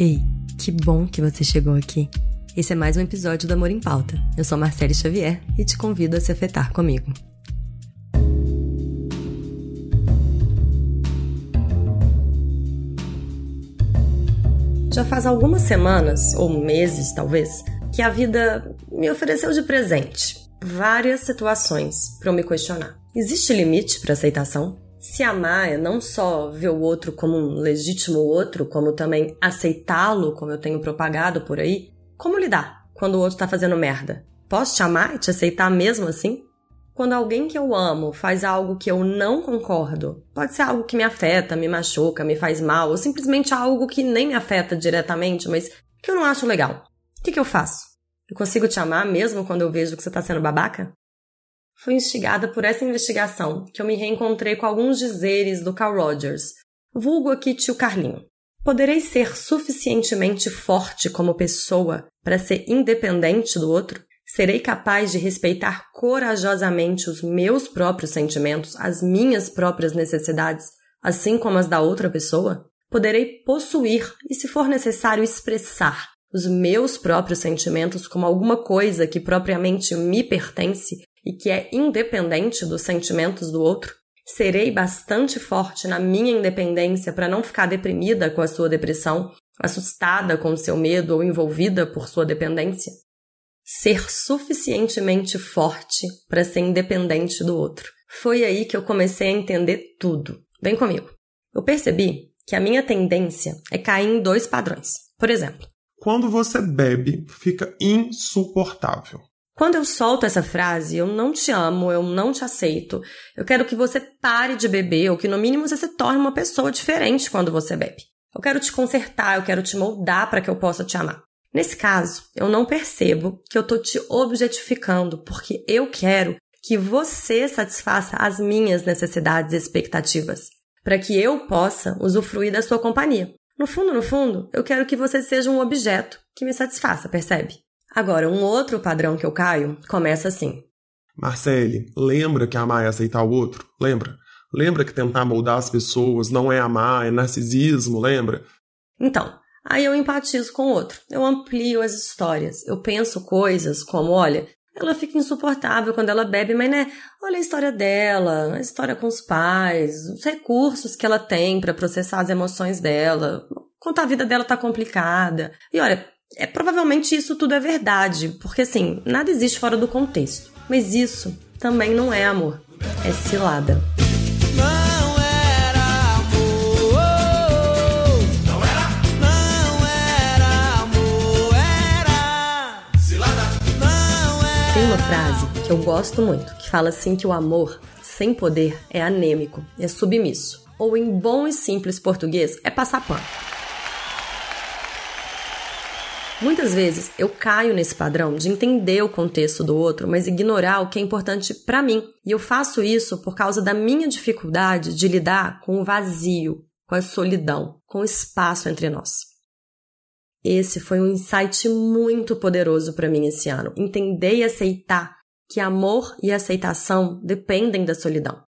Ei, que bom que você chegou aqui. Esse é mais um episódio do Amor em Pauta. Eu sou Marcele Xavier e te convido a se afetar comigo. Já faz algumas semanas, ou meses talvez, que a vida me ofereceu de presente várias situações para eu me questionar. Existe limite para aceitação? Se amar é não só ver o outro como um legítimo outro, como também aceitá-lo, como eu tenho propagado por aí, como lidar quando o outro está fazendo merda? Posso te amar e te aceitar mesmo assim? Quando alguém que eu amo faz algo que eu não concordo, pode ser algo que me afeta, me machuca, me faz mal, ou simplesmente algo que nem me afeta diretamente, mas que eu não acho legal. O que, que eu faço? Eu consigo te amar mesmo quando eu vejo que você está sendo babaca? Fui instigada por essa investigação que eu me reencontrei com alguns dizeres do Carl Rogers, vulgo aqui tio Carlinho. Poderei ser suficientemente forte como pessoa para ser independente do outro? Serei capaz de respeitar corajosamente os meus próprios sentimentos, as minhas próprias necessidades, assim como as da outra pessoa? Poderei possuir e, se for necessário, expressar os meus próprios sentimentos como alguma coisa que propriamente me pertence e que é independente dos sentimentos do outro? Serei bastante forte na minha independência para não ficar deprimida com a sua depressão, assustada com seu medo ou envolvida por sua dependência? Ser suficientemente forte para ser independente do outro. Foi aí que eu comecei a entender tudo. Vem comigo. Eu percebi que a minha tendência é cair em dois padrões. Por exemplo, quando você bebe, fica insuportável. Quando eu solto essa frase, eu não te amo, eu não te aceito, eu quero que você pare de beber, ou que no mínimo você se torne uma pessoa diferente quando você bebe. Eu quero te consertar, eu quero te moldar para que eu possa te amar. Nesse caso, eu não percebo que eu tô te objetificando, porque eu quero que você satisfaça as minhas necessidades e expectativas, para que eu possa usufruir da sua companhia. No fundo, no fundo, eu quero que você seja um objeto que me satisfaça, percebe? Agora, um outro padrão que eu caio começa assim. Marcele, lembra que amar é aceitar o outro? Lembra? Lembra que tentar moldar as pessoas não é amar, é narcisismo, lembra? Então, aí eu empatizo com o outro. Eu amplio as histórias. Eu penso coisas como, olha, ela fica insuportável quando ela bebe, mas né, olha a história dela, a história com os pais, os recursos que ela tem para processar as emoções dela, quanto a vida dela tá complicada. E olha, é provavelmente isso tudo é verdade, porque assim, nada existe fora do contexto. Mas isso também não é amor, é cilada. Não era amor. Não era. Não era amor, era cilada. Não era. Tem uma frase que eu gosto muito, que fala assim que o amor sem poder é anêmico, é submisso, ou em bom e simples português, é passar pano. Muitas vezes eu caio nesse padrão de entender o contexto do outro, mas ignorar o que é importante para mim. E eu faço isso por causa da minha dificuldade de lidar com o vazio, com a solidão, com o espaço entre nós. Esse foi um insight muito poderoso para mim esse ano. Entender e aceitar que amor e aceitação dependem da solidão.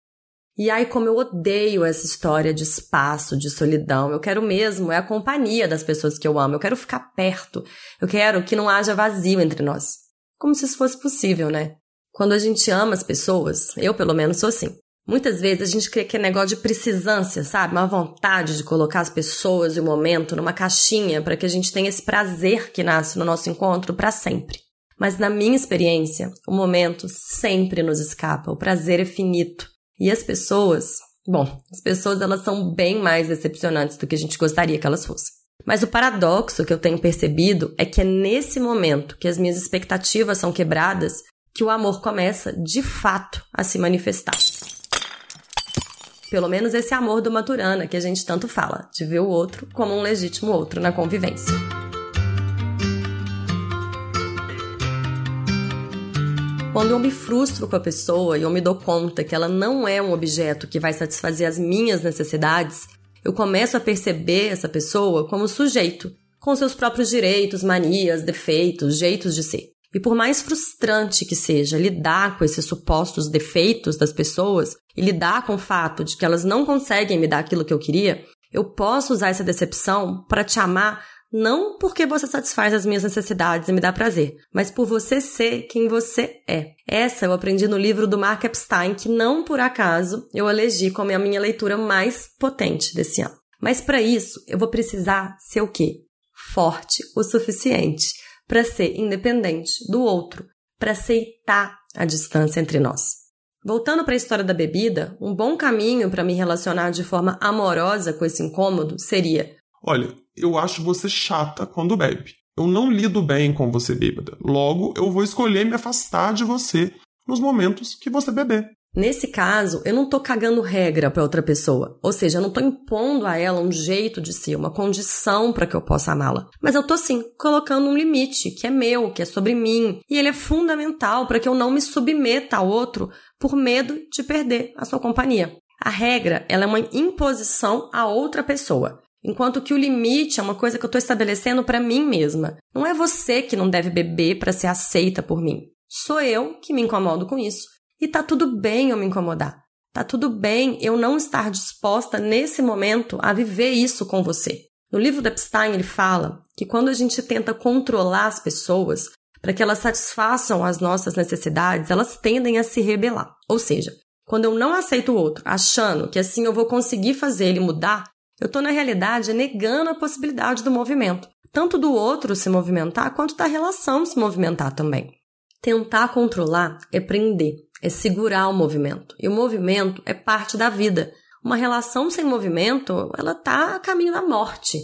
E aí, como eu odeio essa história de espaço, de solidão, eu quero mesmo é a companhia das pessoas que eu amo, eu quero ficar perto, eu quero que não haja vazio entre nós. Como se isso fosse possível, né? Quando a gente ama as pessoas, eu pelo menos sou assim. Muitas vezes a gente cria aquele negócio de precisância, sabe? Uma vontade de colocar as pessoas e o momento numa caixinha para que a gente tenha esse prazer que nasce no nosso encontro para sempre. Mas na minha experiência, o momento sempre nos escapa, o prazer é finito. E as pessoas, bom, as pessoas elas são bem mais decepcionantes do que a gente gostaria que elas fossem. Mas o paradoxo que eu tenho percebido é que é nesse momento que as minhas expectativas são quebradas que o amor começa de fato a se manifestar. Pelo menos esse amor do Maturana que a gente tanto fala, de ver o outro como um legítimo outro na convivência. Quando eu me frustro com a pessoa e eu me dou conta que ela não é um objeto que vai satisfazer as minhas necessidades, eu começo a perceber essa pessoa como sujeito, com seus próprios direitos, manias, defeitos, jeitos de ser. E por mais frustrante que seja lidar com esses supostos defeitos das pessoas e lidar com o fato de que elas não conseguem me dar aquilo que eu queria, eu posso usar essa decepção para te amar Não porque você satisfaz as minhas necessidades e me dá prazer, mas por você ser quem você é. Essa eu aprendi no livro do Mark Epstein, que não por acaso eu elegi como a minha leitura mais potente desse ano. Mas para isso, eu vou precisar ser o quê? Forte o suficiente para ser independente do outro, para aceitar a distância entre nós. Voltando para a história da bebida, um bom caminho para me relacionar de forma amorosa com esse incômodo seria: Olha, eu acho você chata quando bebe. Eu não lido bem com você bêbada. Logo, eu vou escolher me afastar de você nos momentos que você beber. Nesse caso, eu não tô cagando regra para outra pessoa, ou seja, eu não tô impondo a ela um jeito de ser, uma condição para que eu possa amá-la. Mas eu tô sim colocando um limite que é meu, que é sobre mim, e ele é fundamental para que eu não me submeta ao outro por medo de perder a sua companhia. A regra, ela é uma imposição a outra pessoa. Enquanto que o limite é uma coisa que eu estou estabelecendo para mim mesma. Não é você que não deve beber para ser aceita por mim. Sou eu que me incomodo com isso e tá tudo bem eu me incomodar. Tá tudo bem eu não estar disposta nesse momento a viver isso com você. No livro do Epstein, ele fala que quando a gente tenta controlar as pessoas para que elas satisfaçam as nossas necessidades, elas tendem a se rebelar. Ou seja, quando eu não aceito o outro, achando que assim eu vou conseguir fazer ele mudar, eu estou, na realidade, negando a possibilidade do movimento, tanto do outro se movimentar quanto da relação se movimentar também. Tentar controlar é prender, é segurar o movimento. E o movimento é parte da vida. Uma relação sem movimento, ela tá a caminho da morte.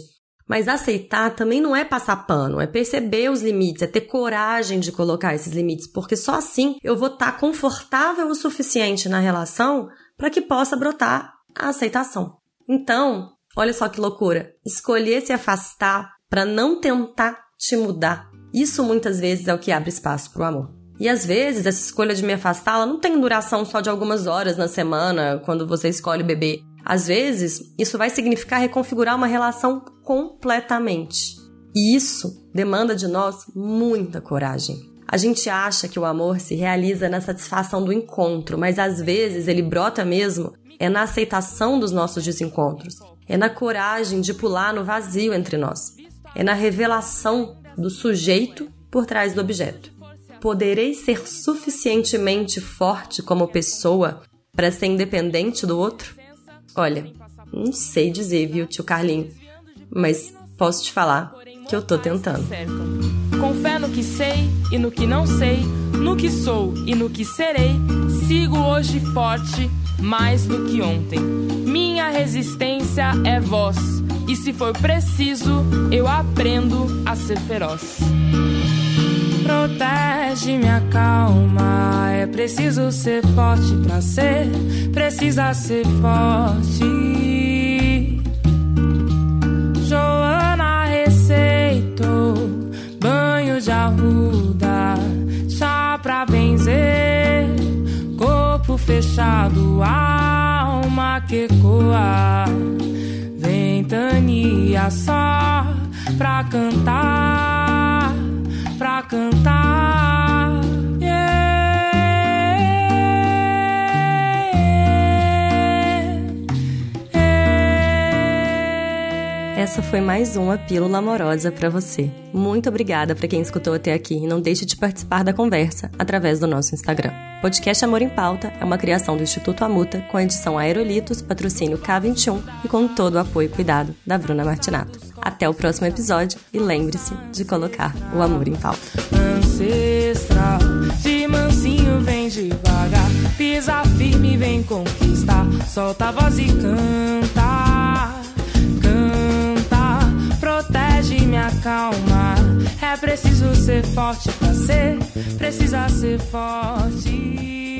Mas aceitar também não é passar pano, é perceber os limites, é ter coragem de colocar esses limites, porque só assim eu vou estar tá confortável o suficiente na relação para que possa brotar a aceitação. Então, olha só que loucura, escolher se afastar para não tentar te mudar. Isso muitas vezes é o que abre espaço para o amor. E às vezes essa escolha de me afastar, ela não tem duração só de algumas horas na semana, quando você escolhe beber. Às vezes, isso vai significar reconfigurar uma relação completamente. E isso demanda de nós muita coragem. A gente acha que o amor se realiza na satisfação do encontro, mas às vezes ele brota mesmo é na aceitação dos nossos desencontros, é na coragem de pular no vazio entre nós, é na revelação do sujeito por trás do objeto. Poderei ser suficientemente forte como pessoa para ser independente do outro? Olha, não sei dizer, viu, tio Carlinho, mas posso te falar que eu tô tentando. Com fé no que sei e no que não sei, no que sou e no que serei, sigo hoje forte mais do que ontem. Minha resistência é voz, e se for preciso, eu aprendo a ser feroz protege, me acalma. É preciso ser forte pra ser, precisa ser forte. Fechado, alma que coa. Ventania só pra cantar pra cantar. Essa foi mais uma pílula amorosa para você. Muito obrigada para quem escutou até aqui e não deixe de participar da conversa através do nosso Instagram. Podcast Amor em Pauta é uma criação do Instituto Amuta com a edição Aerolitos, patrocínio K21 e com todo o apoio e cuidado da Bruna Martinato. Até o próximo episódio e lembre-se de colocar o amor em pauta. Ancestral, de mansinho vem devagar, pisa firme vem conquistar, solta a voz e canta me acalma. É preciso ser forte pra ser, precisa ser forte.